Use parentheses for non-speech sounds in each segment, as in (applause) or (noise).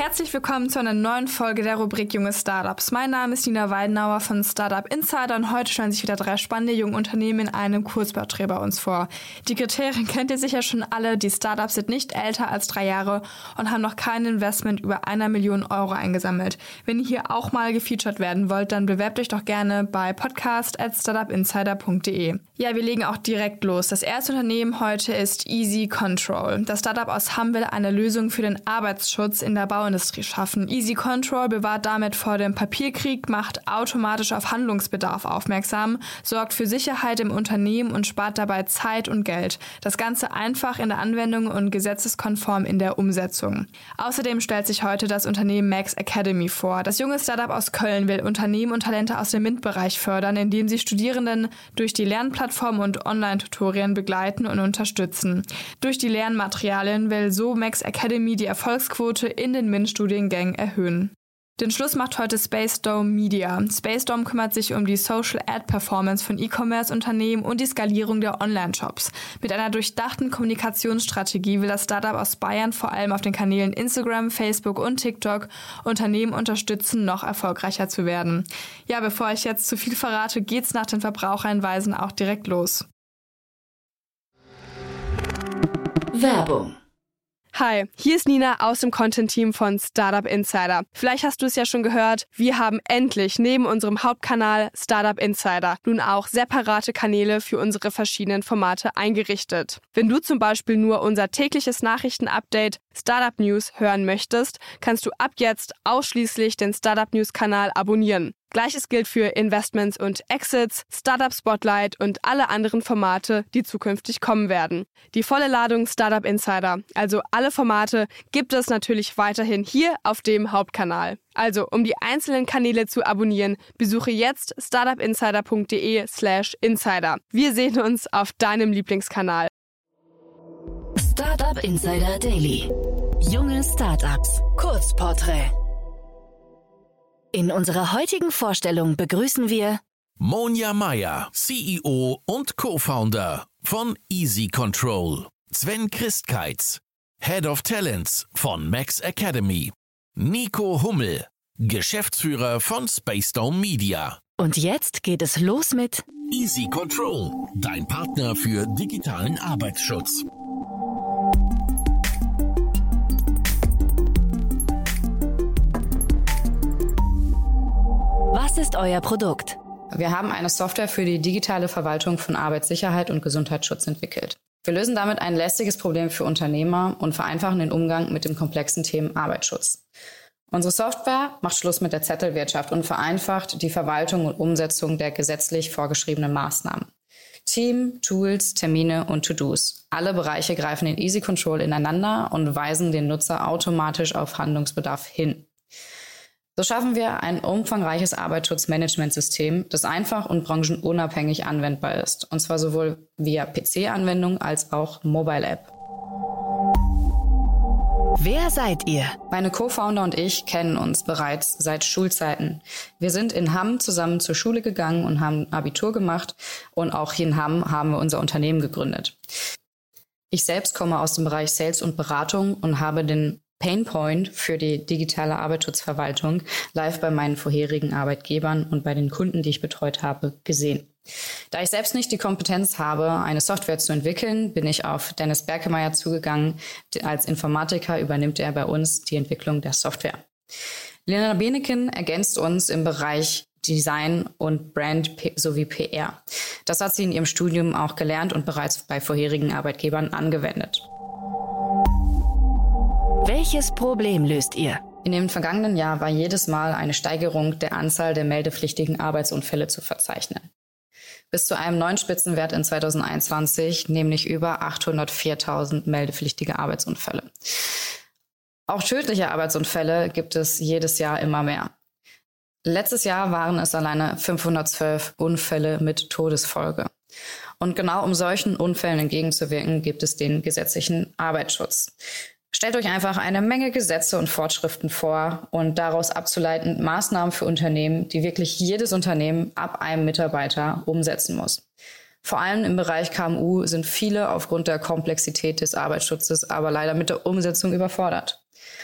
Herzlich willkommen zu einer neuen Folge der Rubrik Junge Startups. Mein Name ist Nina Weidenauer von Startup Insider und heute stellen sich wieder drei spannende junge Unternehmen in einem Kurzporträt bei uns vor. Die Kriterien kennt ihr sicher schon alle. Die Startups sind nicht älter als drei Jahre und haben noch kein Investment über einer Million Euro eingesammelt. Wenn ihr hier auch mal gefeatured werden wollt, dann bewerbt euch doch gerne bei podcast.startupinsider.de. Ja, wir legen auch direkt los. Das erste Unternehmen heute ist Easy Control. Das Startup aus Hamm will eine Lösung für den Arbeitsschutz in der Bau Bauindustrie schaffen. Easy Control bewahrt damit vor dem Papierkrieg, macht automatisch auf Handlungsbedarf aufmerksam, sorgt für Sicherheit im Unternehmen und spart dabei Zeit und Geld. Das Ganze einfach in der Anwendung und gesetzeskonform in der Umsetzung. Außerdem stellt sich heute das Unternehmen Max Academy vor. Das junge Startup aus Köln will Unternehmen und Talente aus dem MINT-Bereich fördern, indem sie Studierenden durch die Lernplattform und Online-Tutorien begleiten und unterstützen. Durch die Lernmaterialien will so Max Academy die Erfolgsquote in den MINT-Studiengängen erhöhen. Den Schluss macht heute Space Dome Media. Space Dome kümmert sich um die Social Ad Performance von E-Commerce-Unternehmen und die Skalierung der Online-Shops. Mit einer durchdachten Kommunikationsstrategie will das Startup aus Bayern vor allem auf den Kanälen Instagram, Facebook und TikTok Unternehmen unterstützen, noch erfolgreicher zu werden. Ja, bevor ich jetzt zu viel verrate, geht's nach den Verbraucherhinweisen auch direkt los. Werbung. Hi, hier ist Nina aus dem Content-Team von Startup Insider. Vielleicht hast du es ja schon gehört, wir haben endlich neben unserem Hauptkanal Startup Insider nun auch separate Kanäle für unsere verschiedenen Formate eingerichtet. Wenn du zum Beispiel nur unser tägliches Nachrichtenupdate Startup News hören möchtest, kannst du ab jetzt ausschließlich den Startup News Kanal abonnieren. Gleiches gilt für Investments und Exits, Startup Spotlight und alle anderen Formate, die zukünftig kommen werden. Die volle Ladung Startup Insider, also alle Formate, gibt es natürlich weiterhin hier auf dem Hauptkanal. Also, um die einzelnen Kanäle zu abonnieren, besuche jetzt startupinsider.de/slash insider. Wir sehen uns auf deinem Lieblingskanal. Startup Insider Daily. Junge Startups. Kurzporträt. In unserer heutigen Vorstellung begrüßen wir Monja Meyer, CEO und Co-Founder von Easy Control. Sven Christkeitz, Head of Talents von Max Academy. Nico Hummel, Geschäftsführer von Spacedome Media. und jetzt geht es los mit Easy Control, dein Partner für digitalen Arbeitsschutz. Was ist euer Produkt? Wir haben eine Software für die digitale Verwaltung von Arbeitssicherheit und Gesundheitsschutz entwickelt. Wir lösen damit ein lästiges Problem für Unternehmer und vereinfachen den Umgang mit dem komplexen Thema Arbeitsschutz. Unsere Software macht Schluss mit der Zettelwirtschaft und vereinfacht die Verwaltung und Umsetzung der gesetzlich vorgeschriebenen Maßnahmen. Team, Tools, Termine und To-Dos. Alle Bereiche greifen in Easy Control ineinander und weisen den Nutzer automatisch auf Handlungsbedarf hin. So schaffen wir ein umfangreiches Arbeitsschutzmanagementsystem, das einfach und branchenunabhängig anwendbar ist. Und zwar sowohl via PC-Anwendung als auch Mobile-App. Wer seid ihr? Meine Co-Founder und ich kennen uns bereits seit Schulzeiten. Wir sind in Hamm zusammen zur Schule gegangen und haben Abitur gemacht und auch hier in Hamm haben wir unser Unternehmen gegründet. Ich selbst komme aus dem Bereich Sales und Beratung und habe den Painpoint für die digitale Arbeitsschutzverwaltung live bei meinen vorherigen Arbeitgebern und bei den Kunden, die ich betreut habe, gesehen. Da ich selbst nicht die Kompetenz habe, eine Software zu entwickeln, bin ich auf Dennis Berkemeyer zugegangen. Als Informatiker übernimmt er bei uns die Entwicklung der Software. Lena Beneken ergänzt uns im Bereich Design und Brand sowie PR. Das hat sie in ihrem Studium auch gelernt und bereits bei vorherigen Arbeitgebern angewendet. Welches Problem löst ihr? In dem vergangenen Jahr war jedes Mal eine Steigerung der Anzahl der meldepflichtigen Arbeitsunfälle zu verzeichnen. Bis zu einem neuen Spitzenwert in 2021, nämlich über 804.000 meldepflichtige Arbeitsunfälle. Auch tödliche Arbeitsunfälle gibt es jedes Jahr immer mehr. Letztes Jahr waren es alleine 512 Unfälle mit Todesfolge. Und genau um solchen Unfällen entgegenzuwirken, gibt es den gesetzlichen Arbeitsschutz. Stellt euch einfach eine Menge Gesetze und Fortschriften vor und daraus abzuleiten Maßnahmen für Unternehmen, die wirklich jedes Unternehmen ab einem Mitarbeiter umsetzen muss. Vor allem im Bereich KMU sind viele aufgrund der Komplexität des Arbeitsschutzes aber leider mit der Umsetzung überfordert.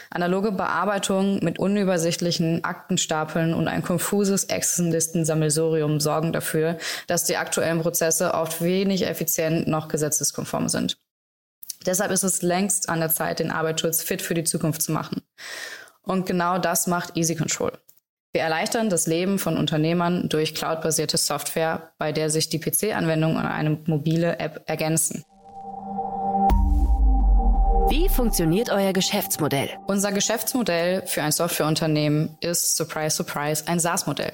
Analoge Bearbeitung mit unübersichtlichen Aktenstapeln und ein konfuses Excel-Listen-Sammelsurium sorgen dafür, dass die aktuellen Prozesse oft wenig effizient noch gesetzeskonform sind. Deshalb ist es längst an der Zeit, den Arbeitsschutz fit für die Zukunft zu machen. Und genau das macht Easy Control. Wir erleichtern das Leben von Unternehmern durch cloudbasierte Software, bei der sich die PC-Anwendung und eine mobile App ergänzen. Wie funktioniert euer Geschäftsmodell? Unser Geschäftsmodell für ein Softwareunternehmen ist, surprise, surprise, ein SaaS-Modell.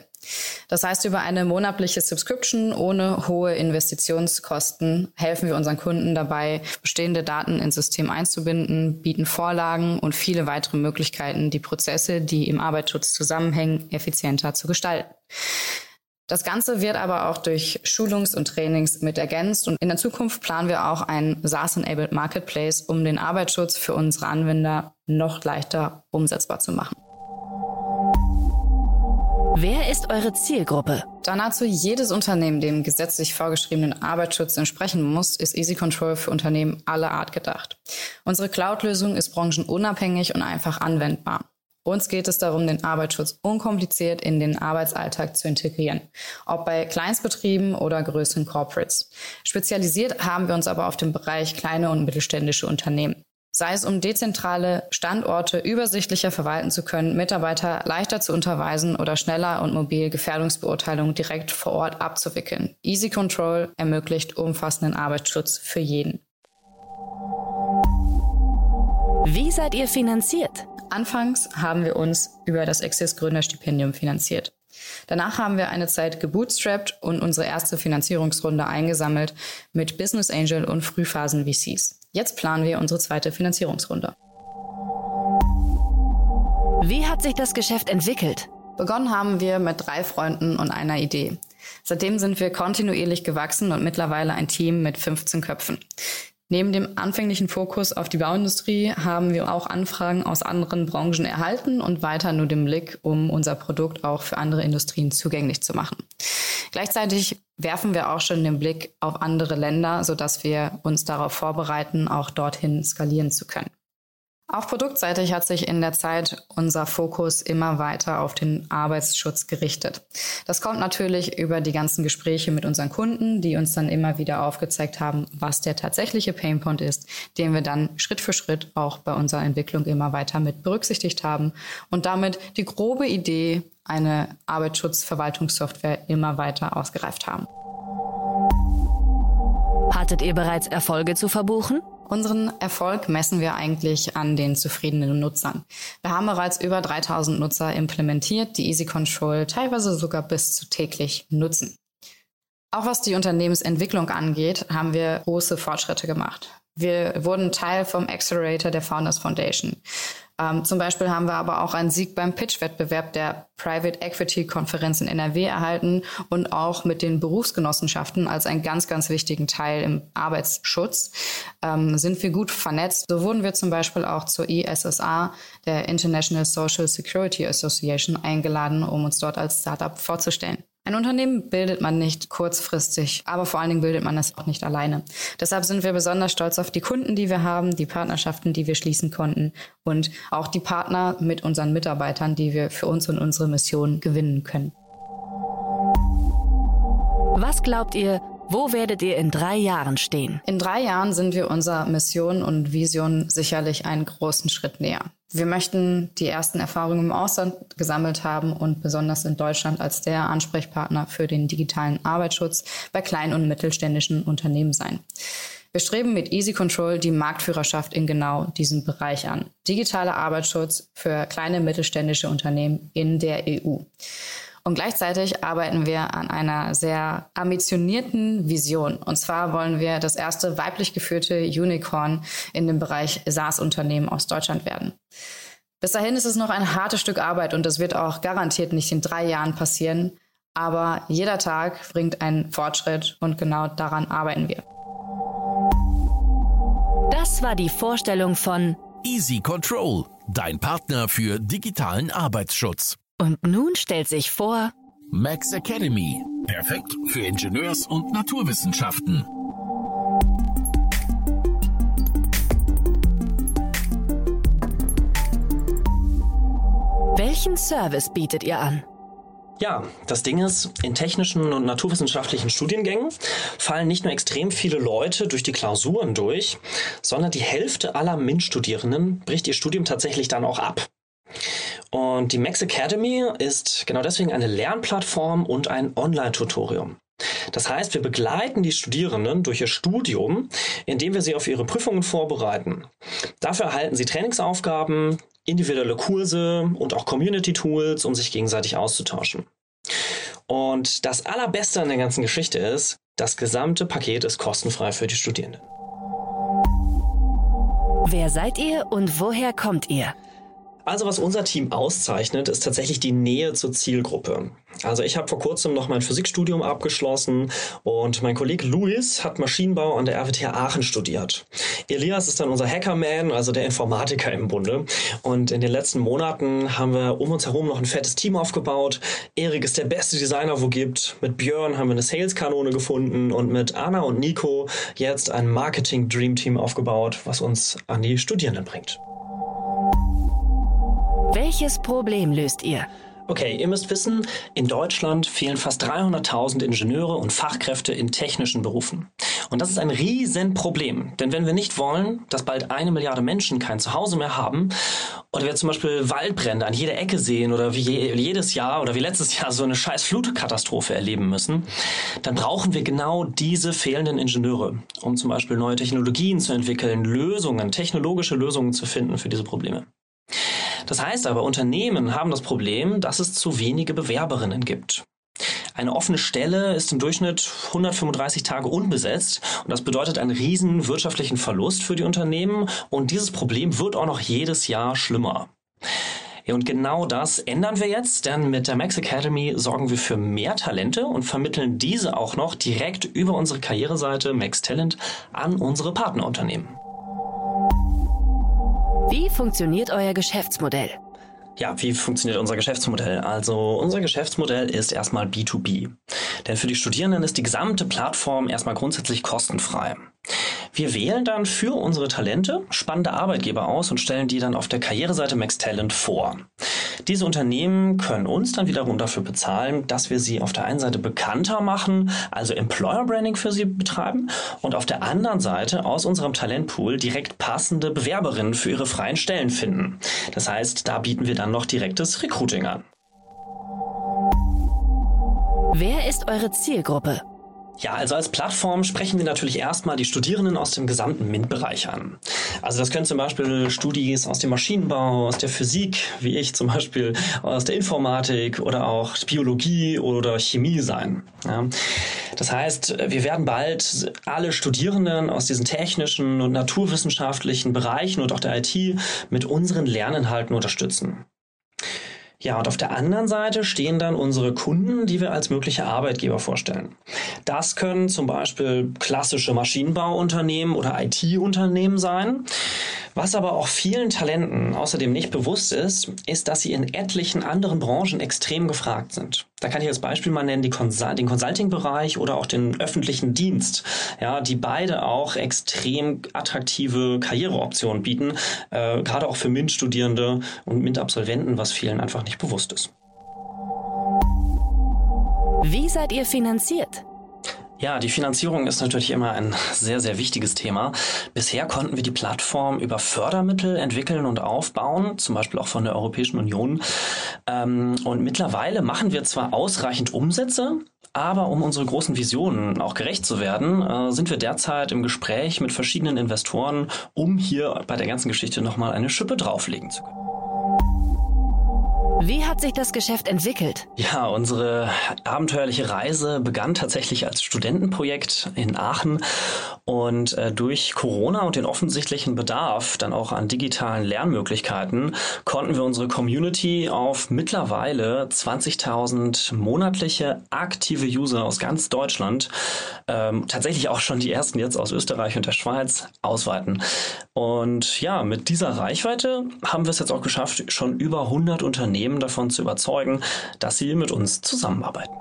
Das heißt, über eine monatliche Subscription ohne hohe Investitionskosten helfen wir unseren Kunden dabei, bestehende Daten ins System einzubinden, bieten Vorlagen und viele weitere Möglichkeiten, die Prozesse, die im Arbeitsschutz zusammenhängen, effizienter zu gestalten. Das Ganze wird aber auch durch Schulungs- und Trainings mit ergänzt und in der Zukunft planen wir auch ein SaaS-enabled Marketplace, um den Arbeitsschutz für unsere Anwender noch leichter umsetzbar zu machen. Eure Zielgruppe? Da nahezu jedes Unternehmen dem gesetzlich vorgeschriebenen Arbeitsschutz entsprechen muss, ist Easy Control für Unternehmen aller Art gedacht. Unsere Cloud-Lösung ist branchenunabhängig und einfach anwendbar. Uns geht es darum, den Arbeitsschutz unkompliziert in den Arbeitsalltag zu integrieren, ob bei Kleinstbetrieben oder größeren Corporates. Spezialisiert haben wir uns aber auf den Bereich kleine und mittelständische Unternehmen sei es um dezentrale Standorte übersichtlicher verwalten zu können, Mitarbeiter leichter zu unterweisen oder schneller und mobil Gefährdungsbeurteilungen direkt vor Ort abzuwickeln. Easy Control ermöglicht umfassenden Arbeitsschutz für jeden. Wie seid ihr finanziert? Anfangs haben wir uns über das Access Gründerstipendium finanziert. Danach haben wir eine Zeit gebootstrapped und unsere erste Finanzierungsrunde eingesammelt mit Business Angel und Frühphasen VCs. Jetzt planen wir unsere zweite Finanzierungsrunde. Wie hat sich das Geschäft entwickelt? Begonnen haben wir mit drei Freunden und einer Idee. Seitdem sind wir kontinuierlich gewachsen und mittlerweile ein Team mit 15 Köpfen. Neben dem anfänglichen Fokus auf die Bauindustrie haben wir auch Anfragen aus anderen Branchen erhalten und weiter nur den Blick, um unser Produkt auch für andere Industrien zugänglich zu machen. Gleichzeitig werfen wir auch schon den Blick auf andere Länder, sodass wir uns darauf vorbereiten, auch dorthin skalieren zu können. Auch produktseitig hat sich in der Zeit unser Fokus immer weiter auf den Arbeitsschutz gerichtet. Das kommt natürlich über die ganzen Gespräche mit unseren Kunden, die uns dann immer wieder aufgezeigt haben, was der tatsächliche Painpoint ist, den wir dann Schritt für Schritt auch bei unserer Entwicklung immer weiter mit berücksichtigt haben und damit die grobe Idee, eine Arbeitsschutzverwaltungssoftware immer weiter ausgereift haben. Hattet ihr bereits Erfolge zu verbuchen? Unseren Erfolg messen wir eigentlich an den zufriedenen Nutzern. Wir haben bereits über 3000 Nutzer implementiert, die Easy Control teilweise sogar bis zu täglich nutzen. Auch was die Unternehmensentwicklung angeht, haben wir große Fortschritte gemacht. Wir wurden Teil vom Accelerator der Founders Foundation. Ähm, zum Beispiel haben wir aber auch einen Sieg beim Pitch-Wettbewerb der Private Equity Konferenz in NRW erhalten und auch mit den Berufsgenossenschaften als einen ganz, ganz wichtigen Teil im Arbeitsschutz ähm, sind wir gut vernetzt. So wurden wir zum Beispiel auch zur ISSA, der International Social Security Association, eingeladen, um uns dort als Startup vorzustellen. Ein Unternehmen bildet man nicht kurzfristig, aber vor allen Dingen bildet man es auch nicht alleine. Deshalb sind wir besonders stolz auf die Kunden, die wir haben, die Partnerschaften, die wir schließen konnten und auch die Partner mit unseren Mitarbeitern, die wir für uns und unsere Mission gewinnen können. Was glaubt ihr, wo werdet ihr in drei Jahren stehen? In drei Jahren sind wir unserer Mission und Vision sicherlich einen großen Schritt näher. Wir möchten die ersten Erfahrungen im Ausland gesammelt haben und besonders in Deutschland als der Ansprechpartner für den digitalen Arbeitsschutz bei kleinen und mittelständischen Unternehmen sein. Wir streben mit Easy Control die Marktführerschaft in genau diesem Bereich an. Digitaler Arbeitsschutz für kleine mittelständische Unternehmen in der EU. Und gleichzeitig arbeiten wir an einer sehr ambitionierten Vision. Und zwar wollen wir das erste weiblich geführte Unicorn in dem Bereich SaaS-Unternehmen aus Deutschland werden. Bis dahin ist es noch ein hartes Stück Arbeit und das wird auch garantiert nicht in drei Jahren passieren. Aber jeder Tag bringt einen Fortschritt und genau daran arbeiten wir. Das war die Vorstellung von Easy Control, dein Partner für digitalen Arbeitsschutz. Und nun stellt sich vor Max Academy, perfekt für Ingenieurs- und Naturwissenschaften. Welchen Service bietet ihr an? Ja, das Ding ist, in technischen und naturwissenschaftlichen Studiengängen fallen nicht nur extrem viele Leute durch die Klausuren durch, sondern die Hälfte aller MINT-Studierenden bricht ihr Studium tatsächlich dann auch ab. Und die Max Academy ist genau deswegen eine Lernplattform und ein Online-Tutorium. Das heißt, wir begleiten die Studierenden durch ihr Studium, indem wir sie auf ihre Prüfungen vorbereiten. Dafür erhalten sie Trainingsaufgaben, individuelle Kurse und auch Community-Tools, um sich gegenseitig auszutauschen. Und das Allerbeste an der ganzen Geschichte ist, das gesamte Paket ist kostenfrei für die Studierenden. Wer seid ihr und woher kommt ihr? Also was unser Team auszeichnet, ist tatsächlich die Nähe zur Zielgruppe. Also ich habe vor kurzem noch mein Physikstudium abgeschlossen und mein Kollege Luis hat Maschinenbau an der RWTH Aachen studiert. Elias ist dann unser Hackerman, also der Informatiker im Bunde. Und in den letzten Monaten haben wir um uns herum noch ein fettes Team aufgebaut. Erik ist der beste Designer, wo gibt. Mit Björn haben wir eine Sales-Kanone gefunden und mit Anna und Nico jetzt ein Marketing-Dream-Team aufgebaut, was uns an die Studierenden bringt. Welches Problem löst ihr? Okay, ihr müsst wissen, in Deutschland fehlen fast 300.000 Ingenieure und Fachkräfte in technischen Berufen. Und das ist ein Riesenproblem. Denn wenn wir nicht wollen, dass bald eine Milliarde Menschen kein Zuhause mehr haben oder wir zum Beispiel Waldbrände an jeder Ecke sehen oder wie jedes Jahr oder wie letztes Jahr so eine scheiß Flutkatastrophe erleben müssen, dann brauchen wir genau diese fehlenden Ingenieure, um zum Beispiel neue Technologien zu entwickeln, Lösungen, technologische Lösungen zu finden für diese Probleme. Das heißt aber, Unternehmen haben das Problem, dass es zu wenige Bewerberinnen gibt. Eine offene Stelle ist im Durchschnitt 135 Tage unbesetzt und das bedeutet einen riesen wirtschaftlichen Verlust für die Unternehmen und dieses Problem wird auch noch jedes Jahr schlimmer. Ja, und genau das ändern wir jetzt, denn mit der Max Academy sorgen wir für mehr Talente und vermitteln diese auch noch direkt über unsere Karriereseite Max Talent an unsere Partnerunternehmen. Wie funktioniert euer Geschäftsmodell? Ja, wie funktioniert unser Geschäftsmodell? Also unser Geschäftsmodell ist erstmal B2B. Denn für die Studierenden ist die gesamte Plattform erstmal grundsätzlich kostenfrei. Wir wählen dann für unsere Talente spannende Arbeitgeber aus und stellen die dann auf der Karriereseite Max Talent vor. Diese Unternehmen können uns dann wiederum dafür bezahlen, dass wir sie auf der einen Seite bekannter machen, also Employer Branding für sie betreiben und auf der anderen Seite aus unserem Talentpool direkt passende Bewerberinnen für ihre freien Stellen finden. Das heißt, da bieten wir dann noch direktes Recruiting an. Wer ist eure Zielgruppe? Ja, also als Plattform sprechen wir natürlich erstmal die Studierenden aus dem gesamten MINT-Bereich an. Also das können zum Beispiel Studis aus dem Maschinenbau, aus der Physik, wie ich zum Beispiel, aus der Informatik oder auch Biologie oder Chemie sein. Ja. Das heißt, wir werden bald alle Studierenden aus diesen technischen und naturwissenschaftlichen Bereichen und auch der IT mit unseren Lerninhalten unterstützen. Ja, und auf der anderen Seite stehen dann unsere Kunden, die wir als mögliche Arbeitgeber vorstellen. Das können zum Beispiel klassische Maschinenbauunternehmen oder IT-Unternehmen sein. Was aber auch vielen Talenten außerdem nicht bewusst ist, ist, dass sie in etlichen anderen Branchen extrem gefragt sind. Da kann ich als Beispiel mal nennen die Consul den Consulting-Bereich oder auch den öffentlichen Dienst, ja, die beide auch extrem attraktive Karriereoptionen bieten, äh, gerade auch für MINT-Studierende und MINT-Absolventen, was vielen einfach nicht bewusst ist. Wie seid ihr finanziert? Ja, die Finanzierung ist natürlich immer ein sehr, sehr wichtiges Thema. Bisher konnten wir die Plattform über Fördermittel entwickeln und aufbauen, zum Beispiel auch von der Europäischen Union. Ähm, und mittlerweile machen wir zwar ausreichend Umsätze, aber um unsere großen Visionen auch gerecht zu werden, äh, sind wir derzeit im Gespräch mit verschiedenen Investoren, um hier bei der ganzen Geschichte nochmal eine Schippe drauflegen zu können. Wie hat sich das Geschäft entwickelt? Ja, unsere abenteuerliche Reise begann tatsächlich als Studentenprojekt in Aachen und äh, durch Corona und den offensichtlichen Bedarf dann auch an digitalen Lernmöglichkeiten konnten wir unsere Community auf mittlerweile 20.000 monatliche aktive User aus ganz Deutschland, ähm, tatsächlich auch schon die ersten jetzt aus Österreich und der Schweiz ausweiten. Und ja, mit dieser Reichweite haben wir es jetzt auch geschafft, schon über 100 Unternehmen Unternehmen davon zu überzeugen, dass sie mit uns zusammenarbeiten.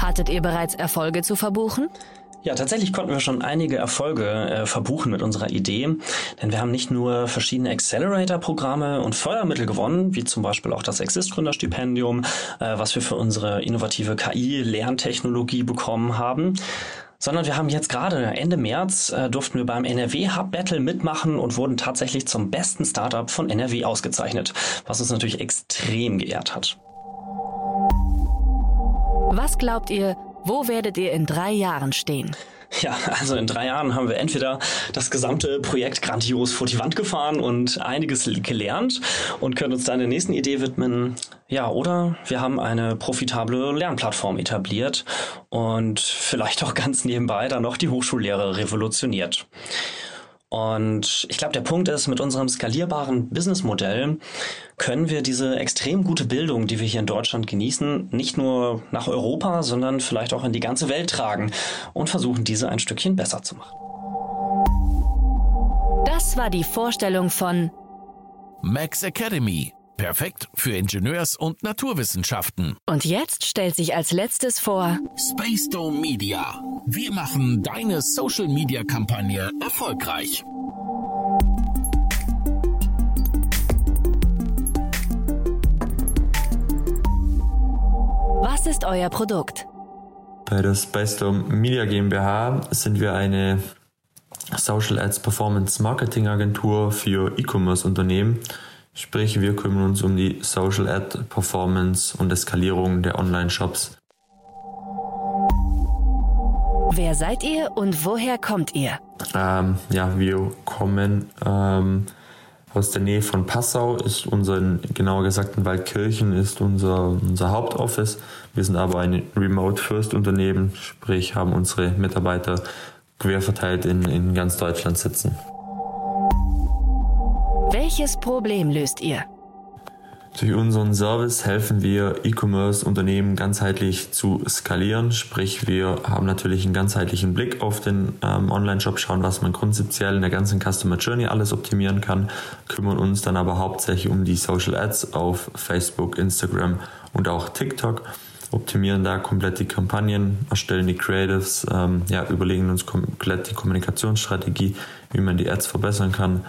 Hattet ihr bereits Erfolge zu verbuchen? Ja, tatsächlich konnten wir schon einige Erfolge äh, verbuchen mit unserer Idee, denn wir haben nicht nur verschiedene Accelerator-Programme und Fördermittel gewonnen, wie zum Beispiel auch das Exist-Gründerstipendium, äh, was wir für unsere innovative KI-Lerntechnologie bekommen haben, sondern wir haben jetzt gerade Ende März äh, durften wir beim NRW Hub Battle mitmachen und wurden tatsächlich zum besten Startup von NRW ausgezeichnet, was uns natürlich extrem geehrt hat. Was glaubt ihr, wo werdet ihr in drei Jahren stehen? (laughs) Ja, also in drei Jahren haben wir entweder das gesamte Projekt grandios vor die Wand gefahren und einiges gelernt und können uns dann der nächsten Idee widmen. Ja, oder wir haben eine profitable Lernplattform etabliert und vielleicht auch ganz nebenbei dann noch die Hochschullehre revolutioniert. Und ich glaube, der Punkt ist, mit unserem skalierbaren Businessmodell können wir diese extrem gute Bildung, die wir hier in Deutschland genießen, nicht nur nach Europa, sondern vielleicht auch in die ganze Welt tragen und versuchen, diese ein Stückchen besser zu machen. Das war die Vorstellung von Max Academy Perfekt für Ingenieurs- und Naturwissenschaften. Und jetzt stellt sich als letztes vor Space Dome Media. Wir machen deine Social Media Kampagne erfolgreich. Was ist euer Produkt? Bei der Space Dome Media GmbH sind wir eine Social Ads Performance Marketing Agentur für E-Commerce Unternehmen Sprich, wir kümmern uns um die Social Ad Performance und Eskalierung der Online-Shops. Wer seid ihr und woher kommt ihr? Ähm, ja, wir kommen ähm, aus der Nähe von Passau, ist unser, genauer gesagt in Waldkirchen ist unser, unser Hauptoffice. Wir sind aber ein Remote-First-Unternehmen, sprich haben unsere Mitarbeiter quer verteilt in, in ganz Deutschland sitzen. Welches Problem löst ihr? Durch unseren Service helfen wir E-Commerce-Unternehmen ganzheitlich zu skalieren. Sprich, wir haben natürlich einen ganzheitlichen Blick auf den ähm, Online-Shop, schauen, was man grundsätzlich in der ganzen Customer Journey alles optimieren kann, kümmern uns dann aber hauptsächlich um die Social Ads auf Facebook, Instagram und auch TikTok, optimieren da komplett die Kampagnen, erstellen die Creatives, ähm, ja, überlegen uns komplett die Kommunikationsstrategie, wie man die Ads verbessern kann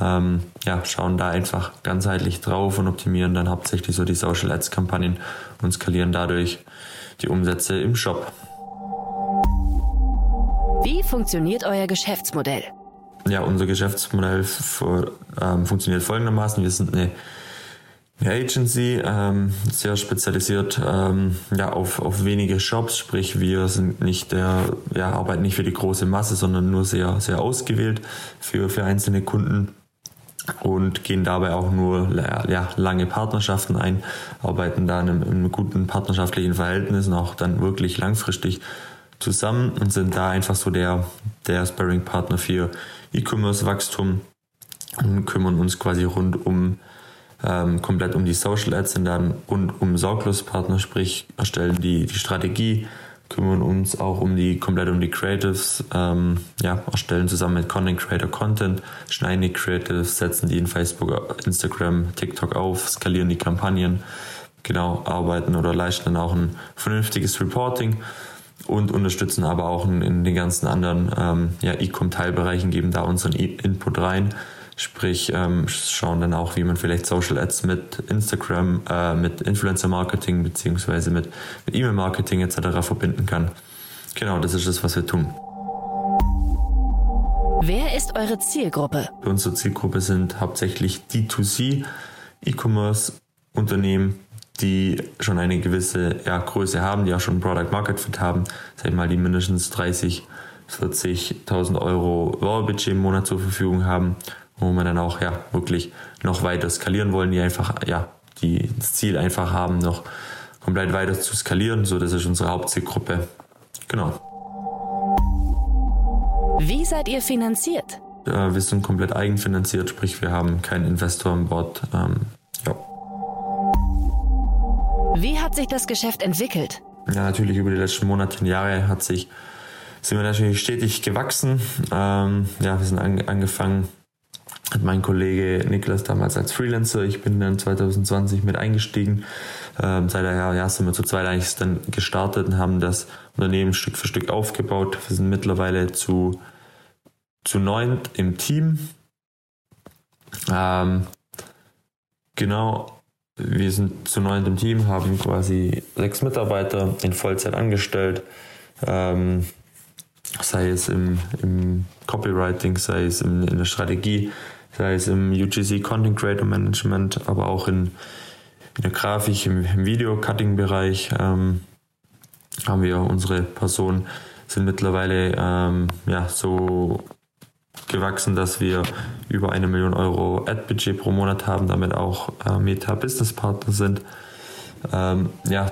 ähm, ja, schauen da einfach ganzheitlich drauf und optimieren dann hauptsächlich so die Social Ads Kampagnen und skalieren dadurch die Umsätze im Shop. Wie funktioniert euer Geschäftsmodell? Ja, unser Geschäftsmodell ähm, funktioniert folgendermaßen. Wir sind eine, eine Agency, ähm, sehr spezialisiert ähm, ja, auf, auf wenige Shops, sprich wir sind nicht der, ja, arbeiten nicht für die große Masse, sondern nur sehr, sehr ausgewählt für, für einzelne Kunden und gehen dabei auch nur ja, lange Partnerschaften ein, arbeiten da in einem, in einem guten partnerschaftlichen Verhältnis und auch dann wirklich langfristig zusammen und sind da einfach so der, der Sparring-Partner für E-Commerce-Wachstum und kümmern uns quasi rund um ähm, komplett um die Social Ads, sind dann rund um Sorglos-Partner, sprich erstellen die, die Strategie, kümmern uns auch um die komplett um die Creatives, ähm, ja, erstellen zusammen mit Content Creator Content, schneiden die Creatives, setzen die in Facebook, Instagram, TikTok auf, skalieren die Kampagnen, genau, arbeiten oder leisten dann auch ein vernünftiges Reporting und unterstützen aber auch in, in den ganzen anderen ähm, ja, E-Com-Teilbereichen, geben da unseren Input rein Sprich, ähm, schauen dann auch, wie man vielleicht Social Ads mit Instagram, äh, mit Influencer Marketing beziehungsweise mit, mit E-Mail Marketing etc. verbinden kann. Genau, das ist das, was wir tun. Wer ist eure Zielgruppe? Unsere Zielgruppe sind hauptsächlich D2C E-Commerce Unternehmen, die schon eine gewisse ja, Größe haben, die auch schon Product Market Fit haben, sag ich mal, die mindestens 30, 40.000 Euro Werbebudget im Monat zur Verfügung haben wo man dann auch ja wirklich noch weiter skalieren wollen, die einfach, ja, die das Ziel einfach haben, noch komplett weiter zu skalieren. So, das ist unsere Hauptzielgruppe. Genau. Wie seid ihr finanziert? wir sind komplett eigenfinanziert, sprich wir haben keinen Investor an Bord. Ähm, ja. Wie hat sich das Geschäft entwickelt? Ja, natürlich über die letzten Monate und Jahre hat sich, sind wir natürlich stetig gewachsen. Ähm, ja, wir sind an, angefangen, hat mein Kollege Niklas damals als Freelancer, ich bin dann 2020 mit eingestiegen. Ähm, seit daher ja, sind wir zu zweit eigentlich dann gestartet und haben das Unternehmen Stück für Stück aufgebaut. Wir sind mittlerweile zu zu neunt im Team. Ähm, genau, wir sind zu neunt im Team, haben quasi sechs Mitarbeiter in Vollzeit angestellt. Ähm, sei es im, im Copywriting, sei es in, in, der Strategie, sei es im UGC Content Creator Management, aber auch in, in der Grafik, im, im Video-Cutting-Bereich ähm, haben wir unsere Personen sind mittlerweile ähm, ja, so gewachsen, dass wir über eine Million Euro Ad-Budget pro Monat haben, damit auch äh, Meta-Business-Partner sind. Ähm, ja.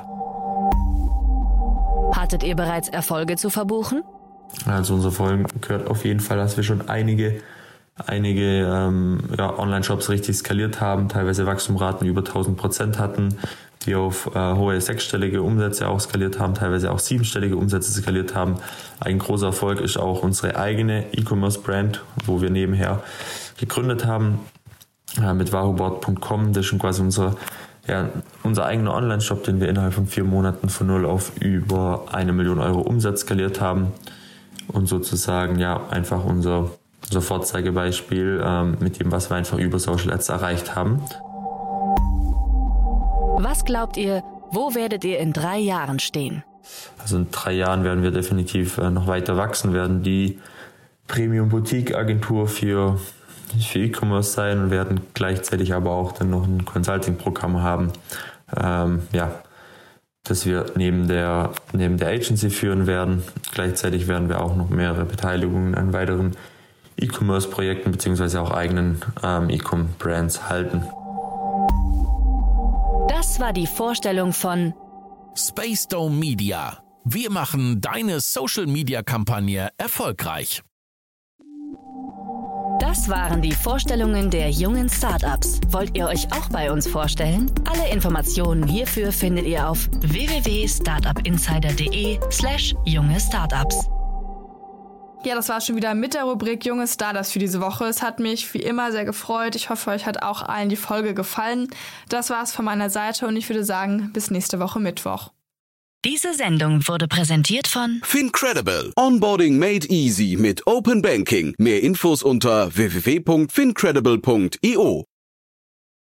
Hattet ihr bereits Erfolge zu verbuchen? Also unser Folgen gehört auf jeden Fall, dass wir schon einige einige ähm, ja, Online-Shops richtig skaliert haben, teilweise Wachstumraten über 1000 Prozent hatten die auf äh, hohe sechsstellige Umsätze auch skaliert haben, teilweise auch siebenstellige Umsätze skaliert haben. Ein großer Erfolg ist auch unsere eigene E-Commerce-Brand, wo wir nebenher gegründet haben äh, mit wahuboard.com. Das ist schon quasi unser, ja, unser eigener Online-Shop, den wir innerhalb von vier Monaten von null auf über eine Million Euro Umsatz skaliert haben und sozusagen ja einfach unser, unser Vorzeigebeispiel ähm, mit dem, was wir einfach über Social Ads erreicht haben. Was glaubt ihr, wo werdet ihr in drei Jahren stehen? Also in drei Jahren werden wir definitiv äh, noch weiter wachsen, werden die Premium Boutique Agentur für für E-Commerce sein und werden gleichzeitig aber auch dann noch ein Consulting-Programm haben, ähm, ja, das wir neben der, neben der Agency führen werden. Gleichzeitig werden wir auch noch mehrere Beteiligungen an weiteren E-Commerce-Projekten beziehungsweise auch eigenen ähm, E-Com-Brands halten. Das war die Vorstellung von Space Dome Media. Wir machen deine Social Media Kampagne erfolgreich. Das waren die Vorstellungen der jungen Startups. Wollt ihr euch auch bei uns vorstellen? Alle Informationen hierfür findet ihr auf www.startupinsider.de/slash junge Startups. Ja, das war schon wieder mit der Rubrik Junge Stardust für diese Woche. Es hat mich wie immer sehr gefreut. Ich hoffe, euch hat auch allen die Folge gefallen. Das war's von meiner Seite und ich würde sagen, bis nächste Woche Mittwoch. Diese Sendung wurde präsentiert von Fincredible. Onboarding made easy mit Open Banking. Mehr Infos unter www.fincredible.io.